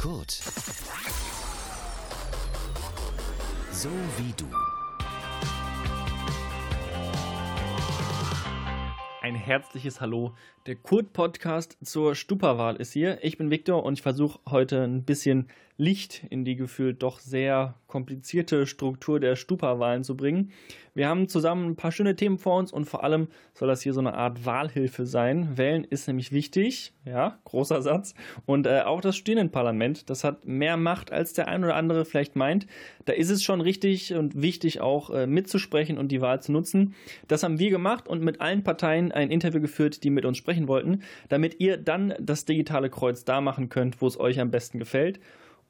Kurt. So wie du. Ein herzliches Hallo. Der Kurt-Podcast zur Stupawahl ist hier. Ich bin Viktor und ich versuche heute ein bisschen Licht in die gefühlt doch sehr komplizierte Struktur der Stupa-Wahlen zu bringen. Wir haben zusammen ein paar schöne Themen vor uns und vor allem soll das hier so eine Art Wahlhilfe sein. Wählen ist nämlich wichtig, ja, großer Satz. Und äh, auch das Studierendenparlament, das hat mehr Macht, als der ein oder andere vielleicht meint. Da ist es schon richtig und wichtig auch äh, mitzusprechen und die Wahl zu nutzen. Das haben wir gemacht und mit allen Parteien ein Interview geführt, die mit uns sprechen wollten, damit ihr dann das digitale Kreuz da machen könnt, wo es euch am besten gefällt.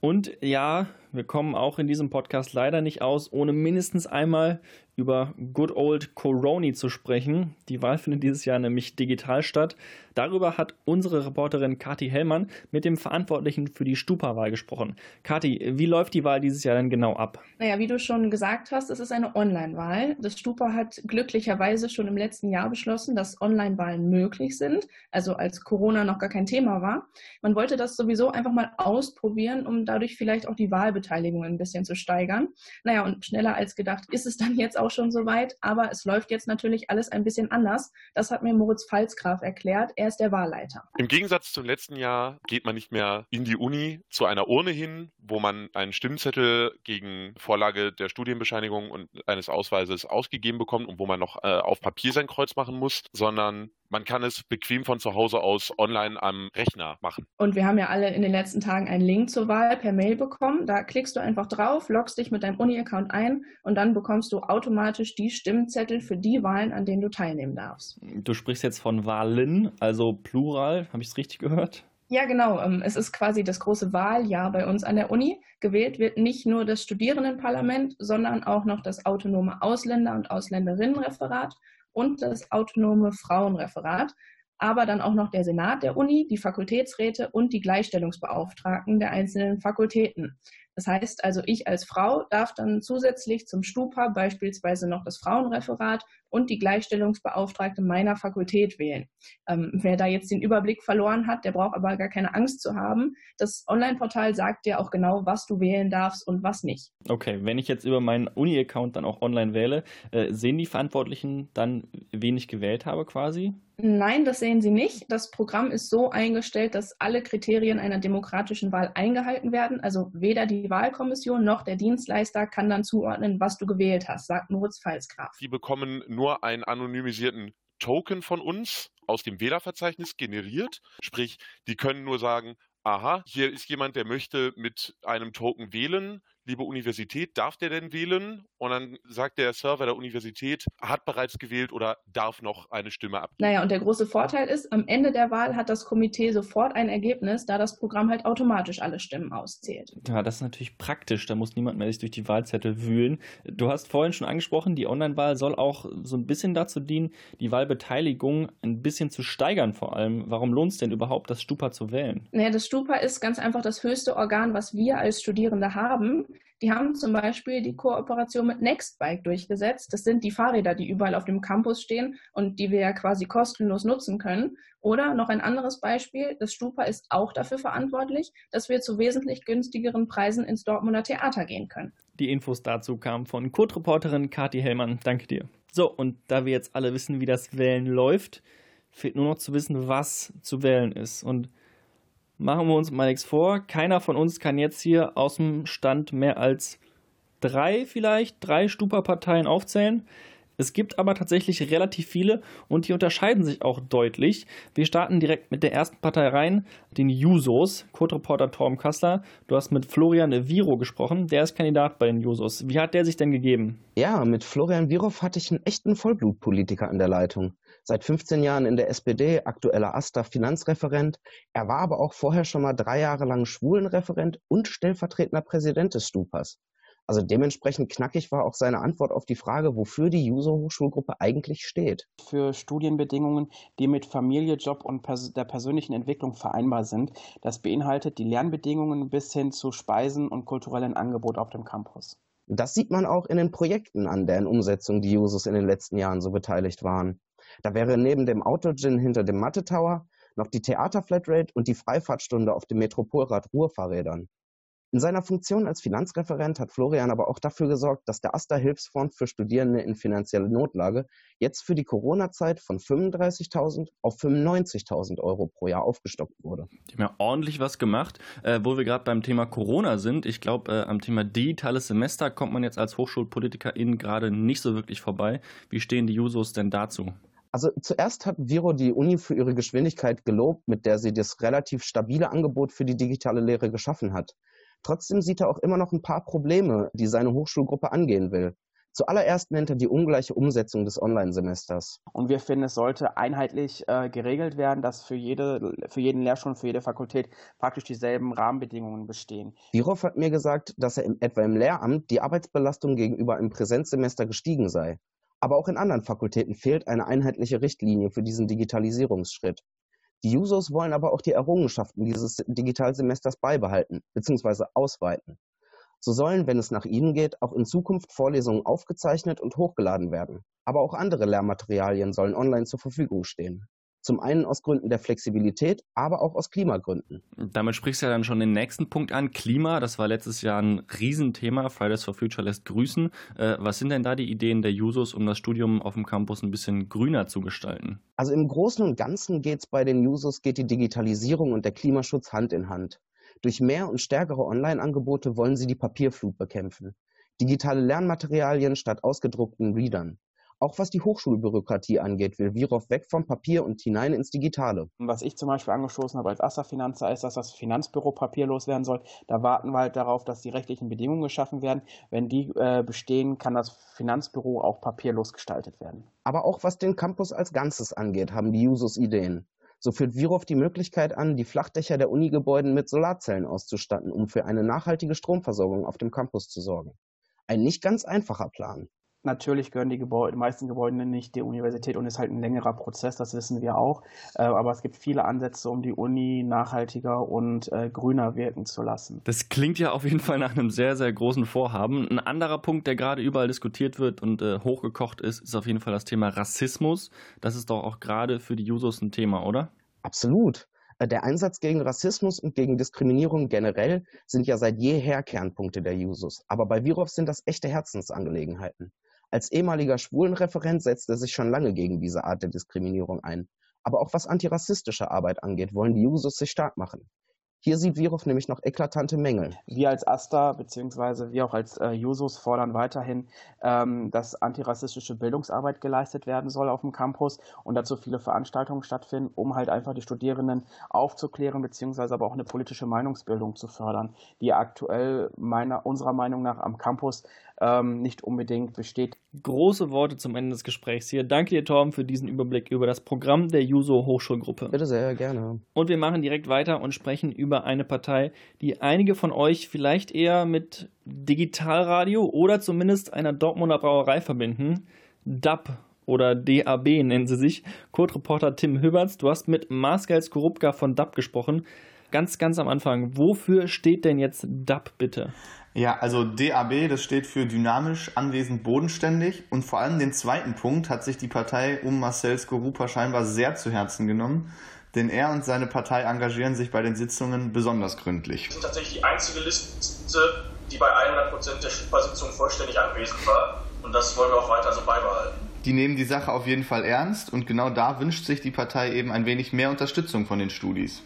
Und ja, wir kommen auch in diesem Podcast leider nicht aus, ohne mindestens einmal über Good Old Coroni zu sprechen. Die Wahl findet dieses Jahr nämlich digital statt. Darüber hat unsere Reporterin Kati Hellmann mit dem Verantwortlichen für die Stupa-Wahl gesprochen. Kati, wie läuft die Wahl dieses Jahr denn genau ab? Naja, wie du schon gesagt hast, es ist eine Online-Wahl. Das Stupa hat glücklicherweise schon im letzten Jahr beschlossen, dass Online-Wahlen möglich sind, also als Corona noch gar kein Thema war. Man wollte das sowieso einfach mal ausprobieren, um dadurch vielleicht auch die Wahlbeteiligung ein bisschen zu steigern. Naja, und schneller als gedacht ist es dann jetzt auch schon soweit, aber es läuft jetzt natürlich alles ein bisschen anders. Das hat mir Moritz Pfalzgraf erklärt. Er ist der Wahlleiter. Im Gegensatz zum letzten Jahr geht man nicht mehr in die Uni zu einer Urne hin, wo man einen Stimmzettel gegen Vorlage der Studienbescheinigung und eines Ausweises ausgegeben bekommt und wo man noch äh, auf Papier sein Kreuz machen muss, sondern man kann es bequem von zu Hause aus online am Rechner machen. Und wir haben ja alle in den letzten Tagen einen Link zur Wahl per Mail bekommen. Da klickst du einfach drauf, loggst dich mit deinem Uni-Account ein und dann bekommst du automatisch die Stimmzettel für die Wahlen, an denen du teilnehmen darfst. Du sprichst jetzt von Wahlen, also Plural. Habe ich es richtig gehört? Ja, genau. Ähm, es ist quasi das große Wahljahr bei uns an der Uni. Gewählt wird nicht nur das Studierendenparlament, sondern auch noch das autonome Ausländer- und Ausländerinnenreferat und das autonome Frauenreferat, aber dann auch noch der Senat der Uni, die Fakultätsräte und die Gleichstellungsbeauftragten der einzelnen Fakultäten. Das heißt also, ich als Frau darf dann zusätzlich zum Stupa beispielsweise noch das Frauenreferat und die Gleichstellungsbeauftragte meiner Fakultät wählen. Ähm, wer da jetzt den Überblick verloren hat, der braucht aber gar keine Angst zu haben. Das Online-Portal sagt dir auch genau, was du wählen darfst und was nicht. Okay, wenn ich jetzt über meinen Uni-Account dann auch online wähle, äh, sehen die Verantwortlichen dann, wen ich gewählt habe quasi? Nein, das sehen Sie nicht. Das Programm ist so eingestellt, dass alle Kriterien einer demokratischen Wahl eingehalten werden. Also weder die Wahlkommission noch der Dienstleister kann dann zuordnen, was du gewählt hast, sagt Moritz Pfalzgraf. Die bekommen nur einen anonymisierten Token von uns aus dem Wählerverzeichnis generiert. Sprich, die können nur sagen, aha, hier ist jemand, der möchte mit einem Token wählen liebe Universität, darf der denn wählen? Und dann sagt der Server der Universität, hat bereits gewählt oder darf noch eine Stimme ab. Naja, und der große Vorteil ist, am Ende der Wahl hat das Komitee sofort ein Ergebnis, da das Programm halt automatisch alle Stimmen auszählt. Ja, das ist natürlich praktisch, da muss niemand mehr sich durch die Wahlzettel wühlen. Du hast vorhin schon angesprochen, die Online-Wahl soll auch so ein bisschen dazu dienen, die Wahlbeteiligung ein bisschen zu steigern vor allem. Warum lohnt es denn überhaupt, das Stupa zu wählen? Naja, das Stupa ist ganz einfach das höchste Organ, was wir als Studierende haben. Die haben zum Beispiel die Kooperation mit Nextbike durchgesetzt. Das sind die Fahrräder, die überall auf dem Campus stehen und die wir ja quasi kostenlos nutzen können. Oder noch ein anderes Beispiel, das Stupa ist auch dafür verantwortlich, dass wir zu wesentlich günstigeren Preisen ins Dortmunder Theater gehen können. Die Infos dazu kamen von Kurt-Reporterin Kathi Hellmann. Danke dir. So, und da wir jetzt alle wissen, wie das Wählen läuft, fehlt nur noch zu wissen, was zu wählen ist. Und machen wir uns mal nichts vor. Keiner von uns kann jetzt hier aus dem Stand mehr als drei vielleicht, drei Stupa-Parteien aufzählen. Es gibt aber tatsächlich relativ viele und die unterscheiden sich auch deutlich. Wir starten direkt mit der ersten Partei rein, den Jusos. Code-Reporter Torben Kassler, du hast mit Florian Viro gesprochen. Der ist Kandidat bei den Jusos. Wie hat der sich denn gegeben? Ja, mit Florian Virov hatte ich einen echten Vollblutpolitiker an der Leitung. Seit 15 Jahren in der SPD, aktueller AStA Finanzreferent. Er war aber auch vorher schon mal drei Jahre lang Schwulenreferent und stellvertretender Präsident des Stupas. Also dementsprechend knackig war auch seine Antwort auf die Frage, wofür die User-Hochschulgruppe eigentlich steht. Für Studienbedingungen, die mit Familie, Job und pers der persönlichen Entwicklung vereinbar sind. Das beinhaltet die Lernbedingungen bis hin zu Speisen und kulturellen Angebot auf dem Campus. Das sieht man auch in den Projekten an deren Umsetzung die Jusos in den letzten Jahren so beteiligt waren. Da wäre neben dem Autogin hinter dem Mathe Tower noch die Theaterflatrate und die Freifahrtstunde auf dem Metropolrad Ruhrfahrrädern. In seiner Funktion als Finanzreferent hat Florian aber auch dafür gesorgt, dass der AStA-Hilfsfonds für Studierende in finanzieller Notlage jetzt für die Corona-Zeit von 35.000 auf 95.000 Euro pro Jahr aufgestockt wurde. Die haben ja ordentlich was gemacht. Äh, wo wir gerade beim Thema Corona sind, ich glaube, äh, am Thema digitales Semester kommt man jetzt als Hochschulpolitikerin gerade nicht so wirklich vorbei. Wie stehen die Jusos denn dazu? Also zuerst hat Viro die Uni für ihre Geschwindigkeit gelobt, mit der sie das relativ stabile Angebot für die digitale Lehre geschaffen hat. Trotzdem sieht er auch immer noch ein paar Probleme, die seine Hochschulgruppe angehen will. Zuallererst nennt er die ungleiche Umsetzung des Online-Semesters. Und wir finden, es sollte einheitlich äh, geregelt werden, dass für, jede, für jeden Lehrstuhl, für jede Fakultät praktisch dieselben Rahmenbedingungen bestehen. Virov hat mir gesagt, dass er im, etwa im Lehramt die Arbeitsbelastung gegenüber einem Präsenzsemester gestiegen sei. Aber auch in anderen Fakultäten fehlt eine einheitliche Richtlinie für diesen Digitalisierungsschritt. Die Jusos wollen aber auch die Errungenschaften dieses Digitalsemesters beibehalten bzw. ausweiten. So sollen, wenn es nach ihnen geht, auch in Zukunft Vorlesungen aufgezeichnet und hochgeladen werden. Aber auch andere Lehrmaterialien sollen online zur Verfügung stehen. Zum einen aus Gründen der Flexibilität, aber auch aus Klimagründen. Damit sprichst du ja dann schon den nächsten Punkt an. Klima, das war letztes Jahr ein Riesenthema. Fridays for Future lässt grüßen. Äh, was sind denn da die Ideen der Jusos, um das Studium auf dem Campus ein bisschen grüner zu gestalten? Also im Großen und Ganzen geht es bei den Jusos, geht die Digitalisierung und der Klimaschutz Hand in Hand. Durch mehr und stärkere Online-Angebote wollen sie die Papierflut bekämpfen. Digitale Lernmaterialien statt ausgedruckten Readern. Auch was die Hochschulbürokratie angeht, will Virov weg vom Papier und hinein ins Digitale. Was ich zum Beispiel angestoßen habe als AStA-Finanzer ist, dass das Finanzbüro papierlos werden soll. Da warten wir halt darauf, dass die rechtlichen Bedingungen geschaffen werden. Wenn die äh, bestehen, kann das Finanzbüro auch papierlos gestaltet werden. Aber auch was den Campus als Ganzes angeht, haben die Jusos Ideen. So führt Virov die Möglichkeit an, die Flachdächer der Unigebäuden mit Solarzellen auszustatten, um für eine nachhaltige Stromversorgung auf dem Campus zu sorgen. Ein nicht ganz einfacher Plan. Natürlich gehören die, Gebäude, die meisten Gebäude nicht der Universität und ist halt ein längerer Prozess, das wissen wir auch. Äh, aber es gibt viele Ansätze, um die Uni nachhaltiger und äh, grüner wirken zu lassen. Das klingt ja auf jeden Fall nach einem sehr, sehr großen Vorhaben. Ein anderer Punkt, der gerade überall diskutiert wird und äh, hochgekocht ist, ist auf jeden Fall das Thema Rassismus. Das ist doch auch gerade für die Jusos ein Thema, oder? Absolut. Der Einsatz gegen Rassismus und gegen Diskriminierung generell sind ja seit jeher Kernpunkte der Jusos. Aber bei Virov sind das echte Herzensangelegenheiten. Als ehemaliger Schwulenreferent setzt er sich schon lange gegen diese Art der Diskriminierung ein. Aber auch was antirassistische Arbeit angeht, wollen die Jusos sich stark machen. Hier sieht Virov nämlich noch eklatante Mängel. Wir als AStA bzw. wir auch als äh, Jusos fordern weiterhin, ähm, dass antirassistische Bildungsarbeit geleistet werden soll auf dem Campus und dazu viele Veranstaltungen stattfinden, um halt einfach die Studierenden aufzuklären bzw. aber auch eine politische Meinungsbildung zu fördern, die aktuell meiner, unserer Meinung nach am Campus ähm, nicht unbedingt besteht. Große Worte zum Ende des Gesprächs hier. Danke dir, Torben, für diesen Überblick über das Programm der Juso Hochschulgruppe. Bitte sehr, gerne. Und wir machen direkt weiter und sprechen über eine Partei, die einige von euch vielleicht eher mit Digitalradio oder zumindest einer Dortmunder Brauerei verbinden. DAB oder DAB nennen sie sich. Code-Reporter Tim Hüberts, du hast mit Marskal Skorupka von DAB gesprochen. Ganz, ganz am Anfang, wofür steht denn jetzt DAB bitte? Ja, also DAB, das steht für dynamisch, anwesend, bodenständig. Und vor allem den zweiten Punkt hat sich die Partei um Marcel Skorupa scheinbar sehr zu Herzen genommen. Denn er und seine Partei engagieren sich bei den Sitzungen besonders gründlich. Wir sind tatsächlich die einzige Liste, die bei 100% der Sitzungen vollständig anwesend war. Und das wollen wir auch weiter so beibehalten. Die nehmen die Sache auf jeden Fall ernst und genau da wünscht sich die Partei eben ein wenig mehr Unterstützung von den Studis.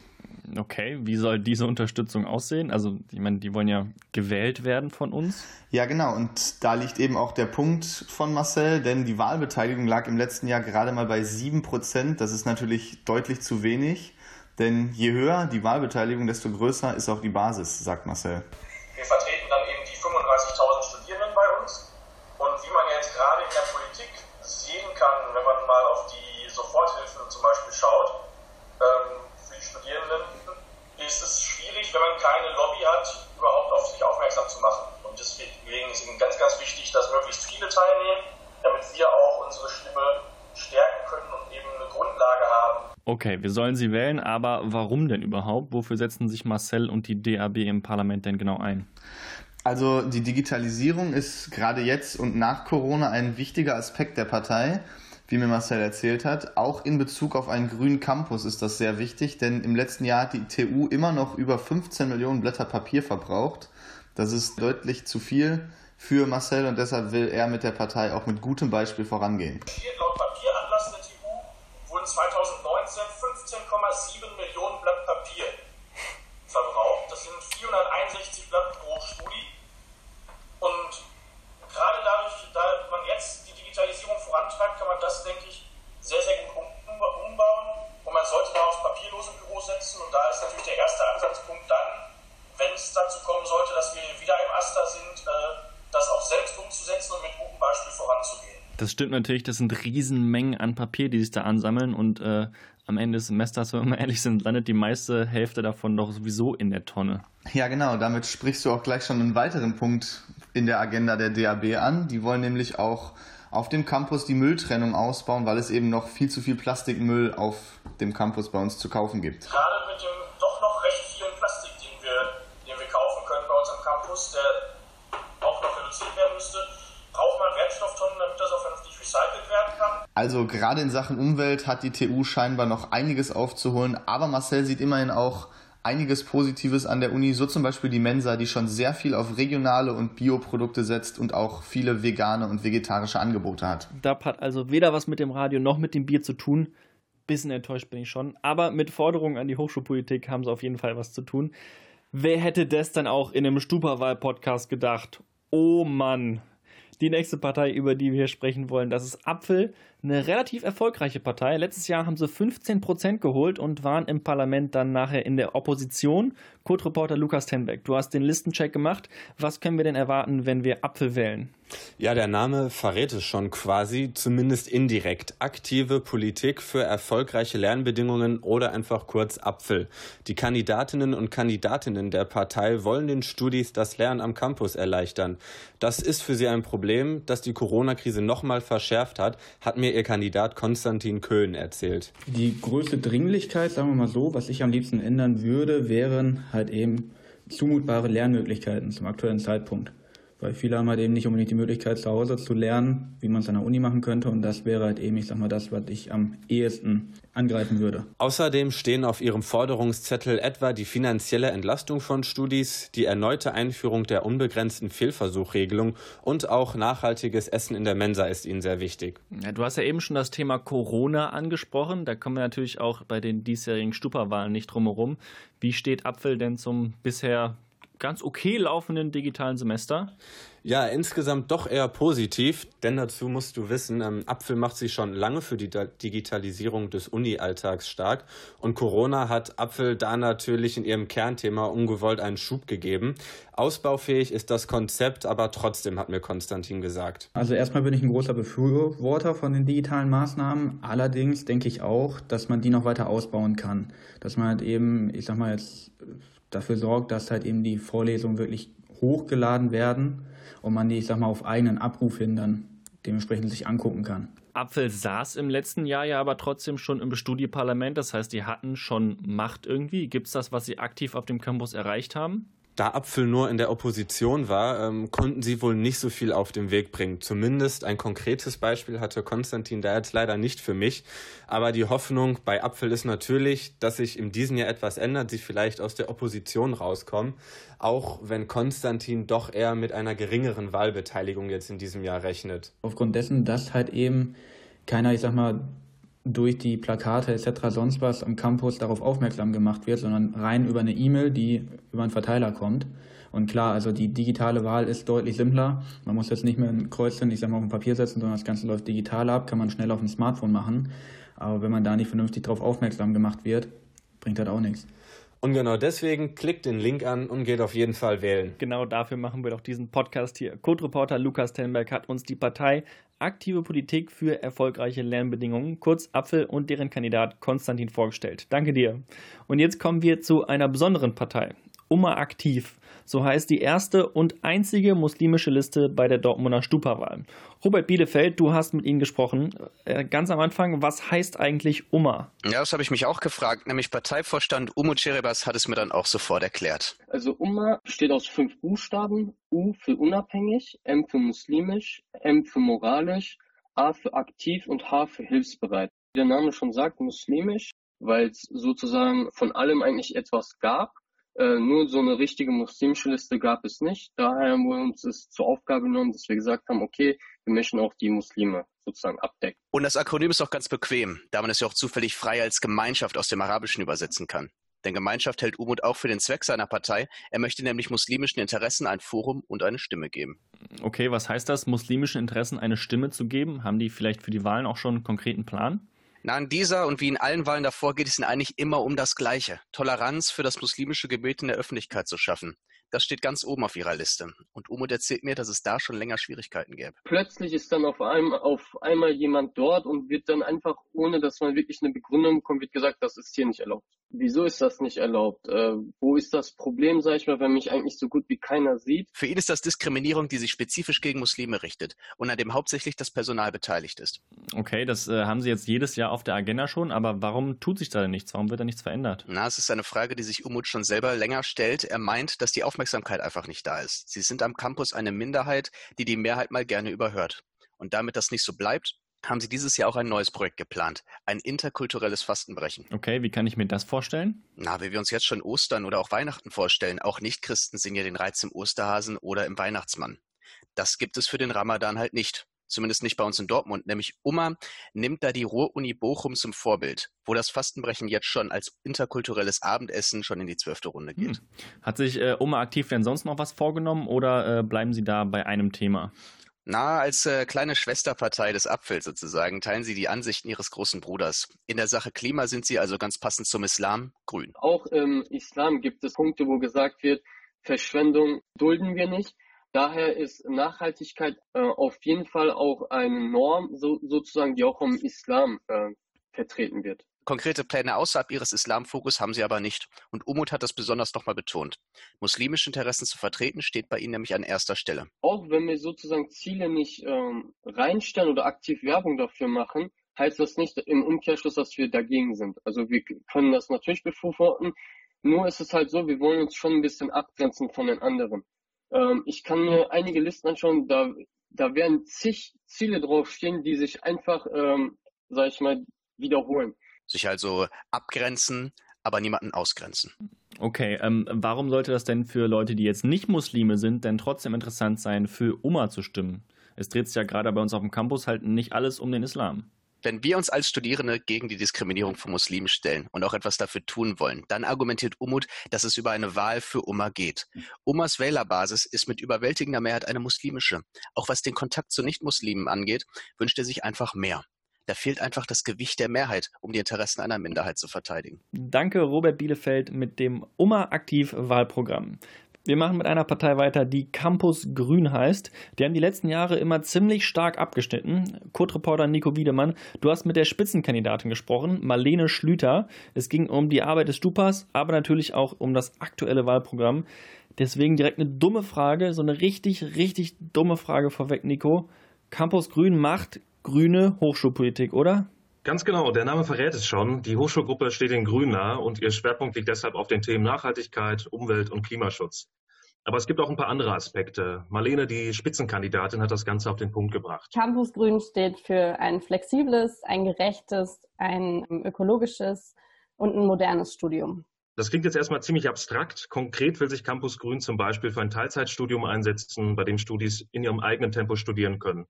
Okay, wie soll diese Unterstützung aussehen? Also, ich meine, die wollen ja gewählt werden von uns. Ja, genau. Und da liegt eben auch der Punkt von Marcel, denn die Wahlbeteiligung lag im letzten Jahr gerade mal bei 7 Prozent. Das ist natürlich deutlich zu wenig, denn je höher die Wahlbeteiligung, desto größer ist auch die Basis, sagt Marcel. Wir vertreten dann eben die 35.000 Studierenden bei uns. Und wie man jetzt gerade in der Politik sehen kann, wenn man mal auf die Soforthilfe zum Beispiel schaut, ähm, für die Studierenden, ist es schwierig, wenn man keine Lobby hat, überhaupt auf sich aufmerksam zu machen. Und deswegen ist es ganz, ganz wichtig, dass möglichst viele teilnehmen, damit wir auch unsere Stimme stärken können und eben eine Grundlage haben. Okay, wir sollen sie wählen, aber warum denn überhaupt? Wofür setzen sich Marcel und die DAB im Parlament denn genau ein? Also die Digitalisierung ist gerade jetzt und nach Corona ein wichtiger Aspekt der Partei. Wie mir Marcel erzählt hat. Auch in Bezug auf einen grünen Campus ist das sehr wichtig, denn im letzten Jahr hat die TU immer noch über 15 Millionen Blätter Papier verbraucht. Das ist deutlich zu viel für Marcel und deshalb will er mit der Partei auch mit gutem Beispiel vorangehen. Laut Papieratlas der TU wurden 2019 15,7 Millionen Blatt Papier verbraucht. Das sind 461 Blatt pro Studi. Und gerade dadurch, da man jetzt die Vorantreibt, kann man das, denke ich, sehr, sehr gut umbauen. Und man sollte da aufs papierlose Büro setzen. Und da ist natürlich der erste Ansatzpunkt dann, wenn es dazu kommen sollte, dass wir wieder im Aster sind, äh, das auch selbst umzusetzen und mit gutem Beispiel voranzugehen. Das stimmt natürlich, das sind Riesenmengen an Papier, die sich da ansammeln und äh, am Ende des Semesters, wenn wir mal ehrlich sind, landet die meiste Hälfte davon doch sowieso in der Tonne. Ja, genau. Damit sprichst du auch gleich schon einen weiteren Punkt in der Agenda der DAB an. Die wollen nämlich auch auf dem Campus die Mülltrennung ausbauen, weil es eben noch viel zu viel Plastikmüll auf dem Campus bei uns zu kaufen gibt. Gerade mit dem doch noch recht vielen Plastik, den wir, den wir kaufen können bei uns am Campus, der auch noch reduziert werden müsste, braucht man Wertstofftonnen, damit das auch vernünftig recycelt werden kann. Also gerade in Sachen Umwelt hat die TU scheinbar noch einiges aufzuholen, aber Marcel sieht immerhin auch einiges Positives an der Uni, so zum Beispiel die Mensa, die schon sehr viel auf regionale und Bioprodukte setzt und auch viele vegane und vegetarische Angebote hat. DAP hat also weder was mit dem Radio noch mit dem Bier zu tun. Bisschen enttäuscht bin ich schon, aber mit Forderungen an die Hochschulpolitik haben sie auf jeden Fall was zu tun. Wer hätte das dann auch in einem Stupawahl-Podcast gedacht? Oh Mann, die nächste Partei, über die wir hier sprechen wollen, das ist Apfel. Eine relativ erfolgreiche Partei. Letztes Jahr haben sie 15 Prozent geholt und waren im Parlament dann nachher in der Opposition. Code-Reporter Lukas Tenbeck, du hast den Listencheck gemacht. Was können wir denn erwarten, wenn wir Apfel wählen? Ja, der Name verrät es schon quasi, zumindest indirekt. Aktive Politik für erfolgreiche Lernbedingungen oder einfach kurz Apfel. Die Kandidatinnen und Kandidatinnen der Partei wollen den Studis das Lernen am Campus erleichtern. Das ist für sie ein Problem, das die Corona-Krise nochmal verschärft hat, hat mir ihr Kandidat Konstantin Köhn erzählt. Die größte Dringlichkeit, sagen wir mal so, was ich am liebsten ändern würde, wären halt eben zumutbare Lernmöglichkeiten zum aktuellen Zeitpunkt. Weil viele haben halt eben nicht unbedingt die Möglichkeit, zu Hause zu lernen, wie man es an der Uni machen könnte. Und das wäre halt eben, ich sag mal, das, was ich am ehesten angreifen würde. Außerdem stehen auf ihrem Forderungszettel etwa die finanzielle Entlastung von Studis, die erneute Einführung der unbegrenzten Fehlversuchregelung und auch nachhaltiges Essen in der Mensa ist ihnen sehr wichtig. Ja, du hast ja eben schon das Thema Corona angesprochen. Da kommen wir natürlich auch bei den diesjährigen Stupperwahlen nicht drumherum. Wie steht Apfel denn zum bisher ganz okay laufenden digitalen Semester? Ja, insgesamt doch eher positiv, denn dazu musst du wissen, ähm, Apfel macht sich schon lange für die Digitalisierung des Uni-Alltags stark und Corona hat Apfel da natürlich in ihrem Kernthema ungewollt einen Schub gegeben. Ausbaufähig ist das Konzept, aber trotzdem hat mir Konstantin gesagt. Also erstmal bin ich ein großer Befürworter von den digitalen Maßnahmen. Allerdings denke ich auch, dass man die noch weiter ausbauen kann. Dass man halt eben, ich sag mal jetzt, dafür sorgt, dass halt eben die Vorlesungen wirklich hochgeladen werden und man die, ich sag mal, auf eigenen Abruf hin dann dementsprechend sich angucken kann. Apfel saß im letzten Jahr ja aber trotzdem schon im Studieparlament, das heißt, die hatten schon Macht irgendwie. Gibt es das, was sie aktiv auf dem Campus erreicht haben? Da Apfel nur in der Opposition war, ähm, konnten sie wohl nicht so viel auf den Weg bringen. Zumindest ein konkretes Beispiel hatte Konstantin da jetzt leider nicht für mich. Aber die Hoffnung bei Apfel ist natürlich, dass sich in diesem Jahr etwas ändert, sie vielleicht aus der Opposition rauskommen. Auch wenn Konstantin doch eher mit einer geringeren Wahlbeteiligung jetzt in diesem Jahr rechnet. Aufgrund dessen, dass halt eben keiner, ich sag mal, durch die Plakate etc. sonst was am Campus darauf aufmerksam gemacht wird, sondern rein über eine E-Mail, die über einen Verteiler kommt. Und klar, also die digitale Wahl ist deutlich simpler. Man muss jetzt nicht mehr ein Kreuzchen, ich sag mal, auf dem Papier setzen, sondern das Ganze läuft digital ab, kann man schnell auf dem Smartphone machen. Aber wenn man da nicht vernünftig darauf aufmerksam gemacht wird, bringt das auch nichts. Und genau deswegen klickt den Link an und geht auf jeden Fall wählen. Genau dafür machen wir doch diesen Podcast hier. Code-Reporter Lukas Tenberg hat uns die Partei Aktive Politik für erfolgreiche Lernbedingungen, kurz Apfel und deren Kandidat Konstantin vorgestellt. Danke dir. Und jetzt kommen wir zu einer besonderen Partei. Umma Aktiv. So heißt die erste und einzige muslimische Liste bei der Dortmunder Stupa-Wahl. Robert Bielefeld, du hast mit ihnen gesprochen. Äh, ganz am Anfang, was heißt eigentlich Umma? Ja, das habe ich mich auch gefragt. Nämlich Parteivorstand Umo Cerebas hat es mir dann auch sofort erklärt. Also Umma besteht aus fünf Buchstaben. U für unabhängig, M für muslimisch, M für moralisch, A für aktiv und H für hilfsbereit. Wie der Name schon sagt, muslimisch, weil es sozusagen von allem eigentlich etwas gab. Äh, nur so eine richtige muslimische Liste gab es nicht. Daher haben wir uns es zur Aufgabe genommen, dass wir gesagt haben, okay, wir möchten auch die Muslime sozusagen abdecken. Und das Akronym ist auch ganz bequem, da man es ja auch zufällig frei als Gemeinschaft aus dem Arabischen übersetzen kann. Denn Gemeinschaft hält Umut auch für den Zweck seiner Partei. Er möchte nämlich muslimischen Interessen ein Forum und eine Stimme geben. Okay, was heißt das, muslimischen Interessen eine Stimme zu geben? Haben die vielleicht für die Wahlen auch schon einen konkreten Plan? Na, in dieser und wie in allen Wahlen davor geht es ihnen eigentlich immer um das Gleiche. Toleranz für das muslimische Gebet in der Öffentlichkeit zu schaffen. Das steht ganz oben auf ihrer Liste. Und Umut erzählt mir, dass es da schon länger Schwierigkeiten gäbe. Plötzlich ist dann auf einmal, auf einmal jemand dort und wird dann einfach, ohne dass man wirklich eine Begründung bekommt, wird gesagt, das ist hier nicht erlaubt. Wieso ist das nicht erlaubt? Äh, wo ist das Problem, sage ich mal, wenn mich eigentlich so gut wie keiner sieht? Für ihn ist das Diskriminierung, die sich spezifisch gegen Muslime richtet und an dem hauptsächlich das Personal beteiligt ist. Okay, das äh, haben Sie jetzt jedes Jahr auf der Agenda schon, aber warum tut sich da denn nichts? Warum wird da nichts verändert? Na, es ist eine Frage, die sich Umut schon selber länger stellt. Er meint, dass die Aufmerksamkeit einfach nicht da ist. Sie sind am Campus eine Minderheit, die die Mehrheit mal gerne überhört. Und damit das nicht so bleibt, haben sie dieses Jahr auch ein neues Projekt geplant. Ein interkulturelles Fastenbrechen. Okay, wie kann ich mir das vorstellen? Na, wie wir uns jetzt schon Ostern oder auch Weihnachten vorstellen. Auch Nichtchristen sehen ja den Reiz im Osterhasen oder im Weihnachtsmann. Das gibt es für den Ramadan halt nicht. Zumindest nicht bei uns in Dortmund. Nämlich Umma nimmt da die Ruhr-Uni Bochum zum Vorbild, wo das Fastenbrechen jetzt schon als interkulturelles Abendessen schon in die zwölfte Runde geht. Hm. Hat sich äh, Umma aktiv denn sonst noch was vorgenommen oder äh, bleiben Sie da bei einem Thema? Na, als äh, kleine Schwesterpartei des Apfels sozusagen teilen sie die Ansichten ihres großen Bruders. In der Sache Klima sind sie also ganz passend zum Islam grün. Auch im Islam gibt es Punkte, wo gesagt wird, Verschwendung dulden wir nicht. Daher ist Nachhaltigkeit äh, auf jeden Fall auch eine Norm, so, sozusagen, die auch im Islam äh, vertreten wird. Konkrete Pläne außerhalb ihres Islamfokus haben sie aber nicht. Und Umut hat das besonders nochmal betont. Muslimische Interessen zu vertreten steht bei ihnen nämlich an erster Stelle. Auch wenn wir sozusagen Ziele nicht ähm, reinstellen oder aktiv Werbung dafür machen, heißt das nicht im Umkehrschluss, dass wir dagegen sind. Also wir können das natürlich befürworten. Nur ist es halt so, wir wollen uns schon ein bisschen abgrenzen von den anderen. Ähm, ich kann mir einige Listen anschauen, da, da werden zig Ziele draufstehen, die sich einfach, ähm, sag ich mal, wiederholen. Sich also abgrenzen, aber niemanden ausgrenzen. Okay, ähm, warum sollte das denn für Leute, die jetzt nicht Muslime sind, denn trotzdem interessant sein, für Umma zu stimmen? Es dreht sich ja gerade bei uns auf dem Campus halt nicht alles um den Islam. Wenn wir uns als Studierende gegen die Diskriminierung von Muslimen stellen und auch etwas dafür tun wollen, dann argumentiert Umut, dass es über eine Wahl für Umma geht. Ummas Wählerbasis ist mit überwältigender Mehrheit eine muslimische. Auch was den Kontakt zu Nichtmuslimen angeht, wünscht er sich einfach mehr. Da fehlt einfach das Gewicht der Mehrheit, um die Interessen einer Minderheit zu verteidigen. Danke, Robert Bielefeld, mit dem UMA Aktiv-Wahlprogramm. Wir machen mit einer Partei weiter, die Campus Grün heißt. Die haben die letzten Jahre immer ziemlich stark abgeschnitten. Kurt-Reporter Nico Wiedemann, du hast mit der Spitzenkandidatin gesprochen, Marlene Schlüter. Es ging um die Arbeit des Stupas, aber natürlich auch um das aktuelle Wahlprogramm. Deswegen direkt eine dumme Frage, so eine richtig, richtig dumme Frage vorweg, Nico. Campus Grün macht grüne Hochschulpolitik, oder? Ganz genau, der Name verrät es schon. Die Hochschulgruppe steht in Grün nah und ihr Schwerpunkt liegt deshalb auf den Themen Nachhaltigkeit, Umwelt und Klimaschutz. Aber es gibt auch ein paar andere Aspekte. Marlene, die Spitzenkandidatin, hat das Ganze auf den Punkt gebracht. Campus Grün steht für ein flexibles, ein gerechtes, ein ökologisches und ein modernes Studium. Das klingt jetzt erstmal ziemlich abstrakt. Konkret will sich Campus Grün zum Beispiel für ein Teilzeitstudium einsetzen, bei dem Studis in ihrem eigenen Tempo studieren können.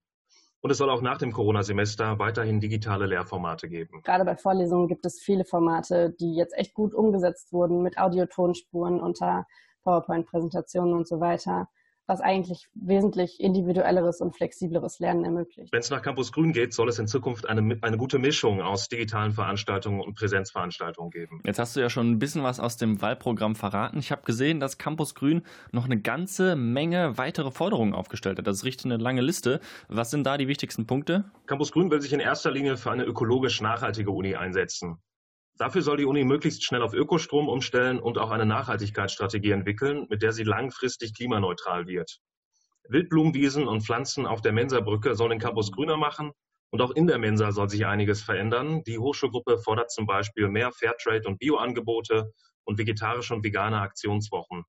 Und es soll auch nach dem Corona-Semester weiterhin digitale Lehrformate geben. Gerade bei Vorlesungen gibt es viele Formate, die jetzt echt gut umgesetzt wurden mit Audiotonspuren unter PowerPoint-Präsentationen und so weiter was eigentlich wesentlich individuelleres und flexibleres Lernen ermöglicht. Wenn es nach Campus Grün geht, soll es in Zukunft eine, eine gute Mischung aus digitalen Veranstaltungen und Präsenzveranstaltungen geben. Jetzt hast du ja schon ein bisschen was aus dem Wahlprogramm verraten. Ich habe gesehen, dass Campus Grün noch eine ganze Menge weitere Forderungen aufgestellt hat. Das ist richtig eine lange Liste. Was sind da die wichtigsten Punkte? Campus Grün will sich in erster Linie für eine ökologisch nachhaltige Uni einsetzen. Dafür soll die Uni möglichst schnell auf Ökostrom umstellen und auch eine Nachhaltigkeitsstrategie entwickeln, mit der sie langfristig klimaneutral wird. Wildblumenwiesen und Pflanzen auf der Mensabrücke sollen den Campus grüner machen und auch in der Mensa soll sich einiges verändern. Die Hochschulgruppe fordert zum Beispiel mehr Fairtrade- und Bioangebote und vegetarische und vegane Aktionswochen.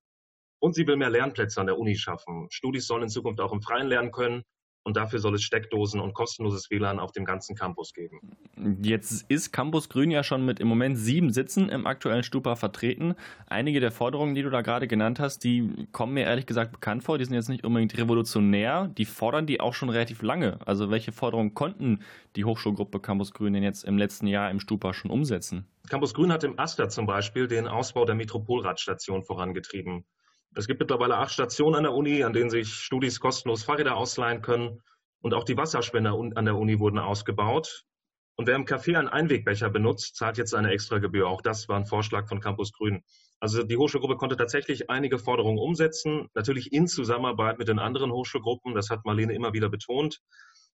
Und sie will mehr Lernplätze an der Uni schaffen. Studis sollen in Zukunft auch im Freien lernen können und dafür soll es Steckdosen und kostenloses WLAN auf dem ganzen Campus geben. Jetzt ist Campus Grün ja schon mit im Moment sieben Sitzen im aktuellen Stupa vertreten. Einige der Forderungen, die du da gerade genannt hast, die kommen mir ehrlich gesagt bekannt vor. Die sind jetzt nicht unbedingt revolutionär. Die fordern die auch schon relativ lange. Also welche Forderungen konnten die Hochschulgruppe Campus Grün denn jetzt im letzten Jahr im Stupa schon umsetzen? Campus Grün hat im Aster zum Beispiel den Ausbau der Metropolradstation vorangetrieben. Es gibt mittlerweile acht Stationen an der Uni, an denen sich Studis kostenlos Fahrräder ausleihen können. Und auch die Wasserspender an der Uni wurden ausgebaut. Und wer im Café einen Einwegbecher benutzt, zahlt jetzt eine Extragebühr. Auch das war ein Vorschlag von Campus Grün. Also die Hochschulgruppe konnte tatsächlich einige Forderungen umsetzen, natürlich in Zusammenarbeit mit den anderen Hochschulgruppen. Das hat Marlene immer wieder betont.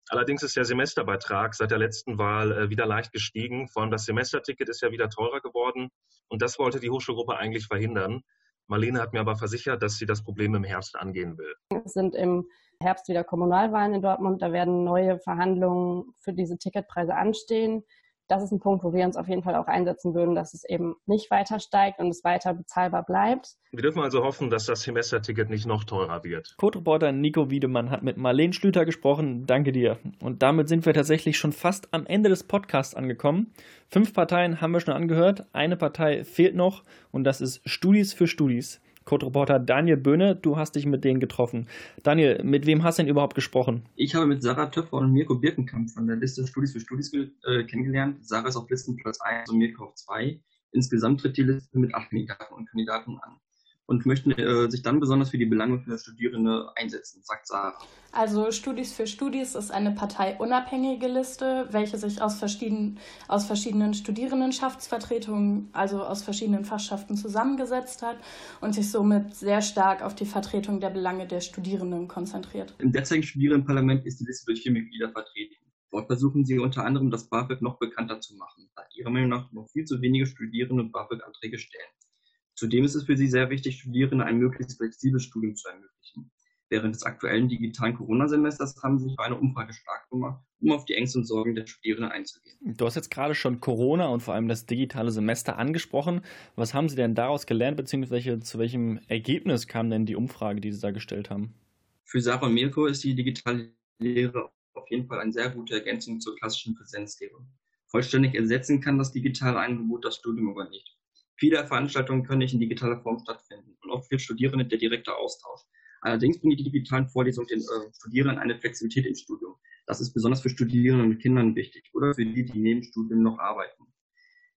Allerdings ist der Semesterbeitrag seit der letzten Wahl äh, wieder leicht gestiegen. Vor allem das Semesterticket ist ja wieder teurer geworden. Und das wollte die Hochschulgruppe eigentlich verhindern. Marlene hat mir aber versichert, dass sie das Problem im Herbst angehen will. Es sind im Herbst wieder Kommunalwahlen in Dortmund. Da werden neue Verhandlungen für diese Ticketpreise anstehen das ist ein Punkt, wo wir uns auf jeden Fall auch einsetzen würden, dass es eben nicht weiter steigt und es weiter bezahlbar bleibt. Wir dürfen also hoffen, dass das Semesterticket nicht noch teurer wird. Co-Reporter Nico Wiedemann hat mit Marlene Schlüter gesprochen. Danke dir. Und damit sind wir tatsächlich schon fast am Ende des Podcasts angekommen. Fünf Parteien haben wir schon angehört. Eine Partei fehlt noch und das ist Studis für Studis. Code-Reporter Daniel Böhne, du hast dich mit denen getroffen. Daniel, mit wem hast du denn überhaupt gesprochen? Ich habe mit Sarah Töpfer und Mirko Birkenkamp von der Liste Studis für Studis äh, kennengelernt. Sarah ist auf Listenplatz 1 und Mirko auf 2. Insgesamt tritt die Liste mit acht Kandidaten und Kandidaten an und möchten äh, sich dann besonders für die Belange für Studierende einsetzen, sagt Sarah. Also Studis für Studis ist eine parteiunabhängige Liste, welche sich aus verschiedenen, aus verschiedenen Studierendenschaftsvertretungen, also aus verschiedenen Fachschaften zusammengesetzt hat und sich somit sehr stark auf die Vertretung der Belange der Studierenden konzentriert. Im derzeitigen Studierendenparlament ist die Liste durch vier Mitglieder vertreten. Dort versuchen sie unter anderem, das BAföG noch bekannter zu machen, da ihrer Meinung nach noch viel zu wenige Studierende BAföG-Anträge stellen. Zudem ist es für sie sehr wichtig, Studierenden ein möglichst flexibles Studium zu ermöglichen. Während des aktuellen digitalen Corona-Semesters haben sie sich bei einer Umfrage stark gemacht, um auf die Ängste und Sorgen der Studierenden einzugehen. Du hast jetzt gerade schon Corona und vor allem das digitale Semester angesprochen. Was haben Sie denn daraus gelernt, beziehungsweise zu welchem Ergebnis kam denn die Umfrage, die Sie da gestellt haben? Für Sarah und Mirko ist die digitale Lehre auf jeden Fall eine sehr gute Ergänzung zur klassischen Präsenzlehre. Vollständig ersetzen kann das digitale Angebot das Studium aber nicht. Viele Veranstaltungen können nicht in digitaler Form stattfinden und auch für Studierende der direkte Austausch. Allerdings bringen die digitalen Vorlesungen den äh, Studierenden eine Flexibilität im Studium. Das ist besonders für Studierende mit Kindern wichtig oder für die, die neben Studium noch arbeiten.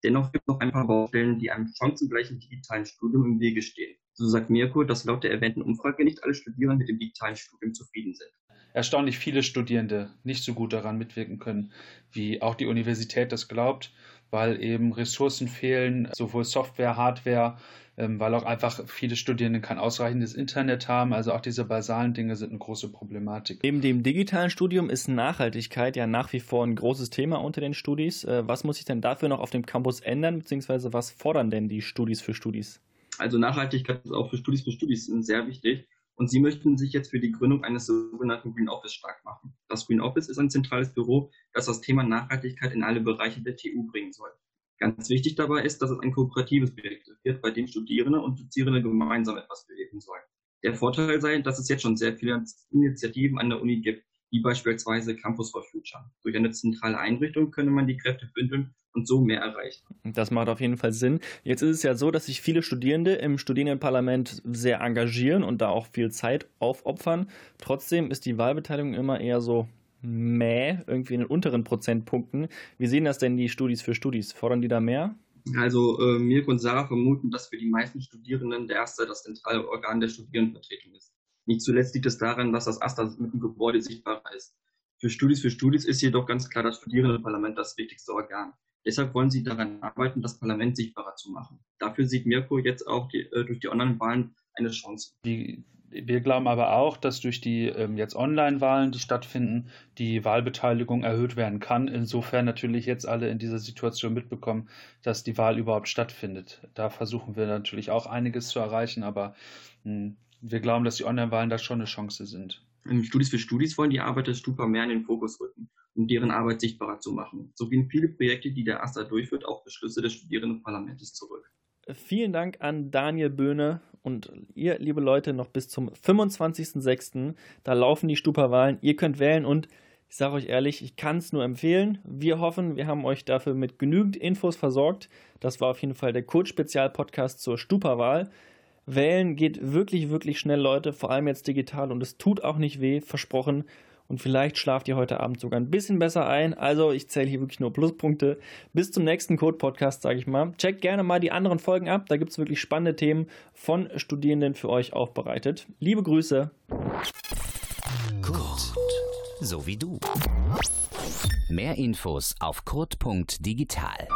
Dennoch gibt es noch ein paar Baustellen, die einem chancengleichen digitalen Studium im Wege stehen. So sagt Mirko, dass laut der erwähnten Umfrage nicht alle Studierende mit dem digitalen Studium zufrieden sind. Erstaunlich viele Studierende nicht so gut daran mitwirken können, wie auch die Universität das glaubt weil eben Ressourcen fehlen, sowohl Software, Hardware, ähm, weil auch einfach viele Studierende kein ausreichendes Internet haben. Also auch diese basalen Dinge sind eine große Problematik. Neben dem digitalen Studium ist Nachhaltigkeit ja nach wie vor ein großes Thema unter den Studis. Äh, was muss sich denn dafür noch auf dem Campus ändern, beziehungsweise was fordern denn die Studis für Studis? Also Nachhaltigkeit ist auch für Studis für Studis sehr wichtig. Und sie möchten sich jetzt für die Gründung eines sogenannten Green Office stark machen. Das Green Office ist ein zentrales Büro, das das Thema Nachhaltigkeit in alle Bereiche der TU bringen soll. Ganz wichtig dabei ist, dass es ein kooperatives Projekt wird, bei dem Studierende und Dozierende gemeinsam etwas bewegen sollen. Der Vorteil sei, dass es jetzt schon sehr viele Initiativen an der Uni gibt, wie beispielsweise Campus for Future. Durch eine zentrale Einrichtung könne man die Kräfte bündeln und so mehr erreichen. Das macht auf jeden Fall Sinn. Jetzt ist es ja so, dass sich viele Studierende im Studierendenparlament sehr engagieren und da auch viel Zeit aufopfern. Trotzdem ist die Wahlbeteiligung immer eher so mäh, irgendwie in den unteren Prozentpunkten. Wie sehen das denn die Studis für Studis? Fordern die da mehr? Also äh, Mirko und Sarah vermuten, dass für die meisten Studierenden der Erste das zentrale Organ der Studierendenvertretung ist. Nicht zuletzt liegt es daran, dass das AStA mit dem Gebäude sichtbar ist. Für Studis für Studis ist jedoch ganz klar das Studierendenparlament das wichtigste Organ. Deshalb wollen sie daran arbeiten, das Parlament sichtbarer zu machen. Dafür sieht Mirko jetzt auch die, äh, durch die Online-Wahlen eine Chance. Die, wir glauben aber auch, dass durch die ähm, jetzt Online-Wahlen, die stattfinden, die Wahlbeteiligung erhöht werden kann. Insofern natürlich jetzt alle in dieser Situation mitbekommen, dass die Wahl überhaupt stattfindet. Da versuchen wir natürlich auch einiges zu erreichen, aber mh, hm, wir glauben, dass die Online-Wahlen da schon eine Chance sind. Studis für Studis wollen die Arbeit des Stupa mehr in den Fokus rücken, um deren Arbeit sichtbarer zu machen. So gehen viele Projekte, die der AStA durchführt, auf Beschlüsse des Studierendenparlamentes zurück. Vielen Dank an Daniel Böhne Und ihr, liebe Leute, noch bis zum 25.06. Da laufen die Stupa-Wahlen. Ihr könnt wählen und ich sage euch ehrlich, ich kann es nur empfehlen. Wir hoffen, wir haben euch dafür mit genügend Infos versorgt. Das war auf jeden Fall der Kurz-Spezial-Podcast zur Stupa-Wahl. Wählen geht wirklich, wirklich schnell, Leute, vor allem jetzt digital und es tut auch nicht weh, versprochen. Und vielleicht schlaft ihr heute Abend sogar ein bisschen besser ein. Also ich zähle hier wirklich nur Pluspunkte. Bis zum nächsten Code-Podcast, sage ich mal. Checkt gerne mal die anderen Folgen ab. Da gibt es wirklich spannende Themen von Studierenden für euch aufbereitet. Liebe Grüße. Kurt, so wie du. Mehr Infos auf kurt.digital.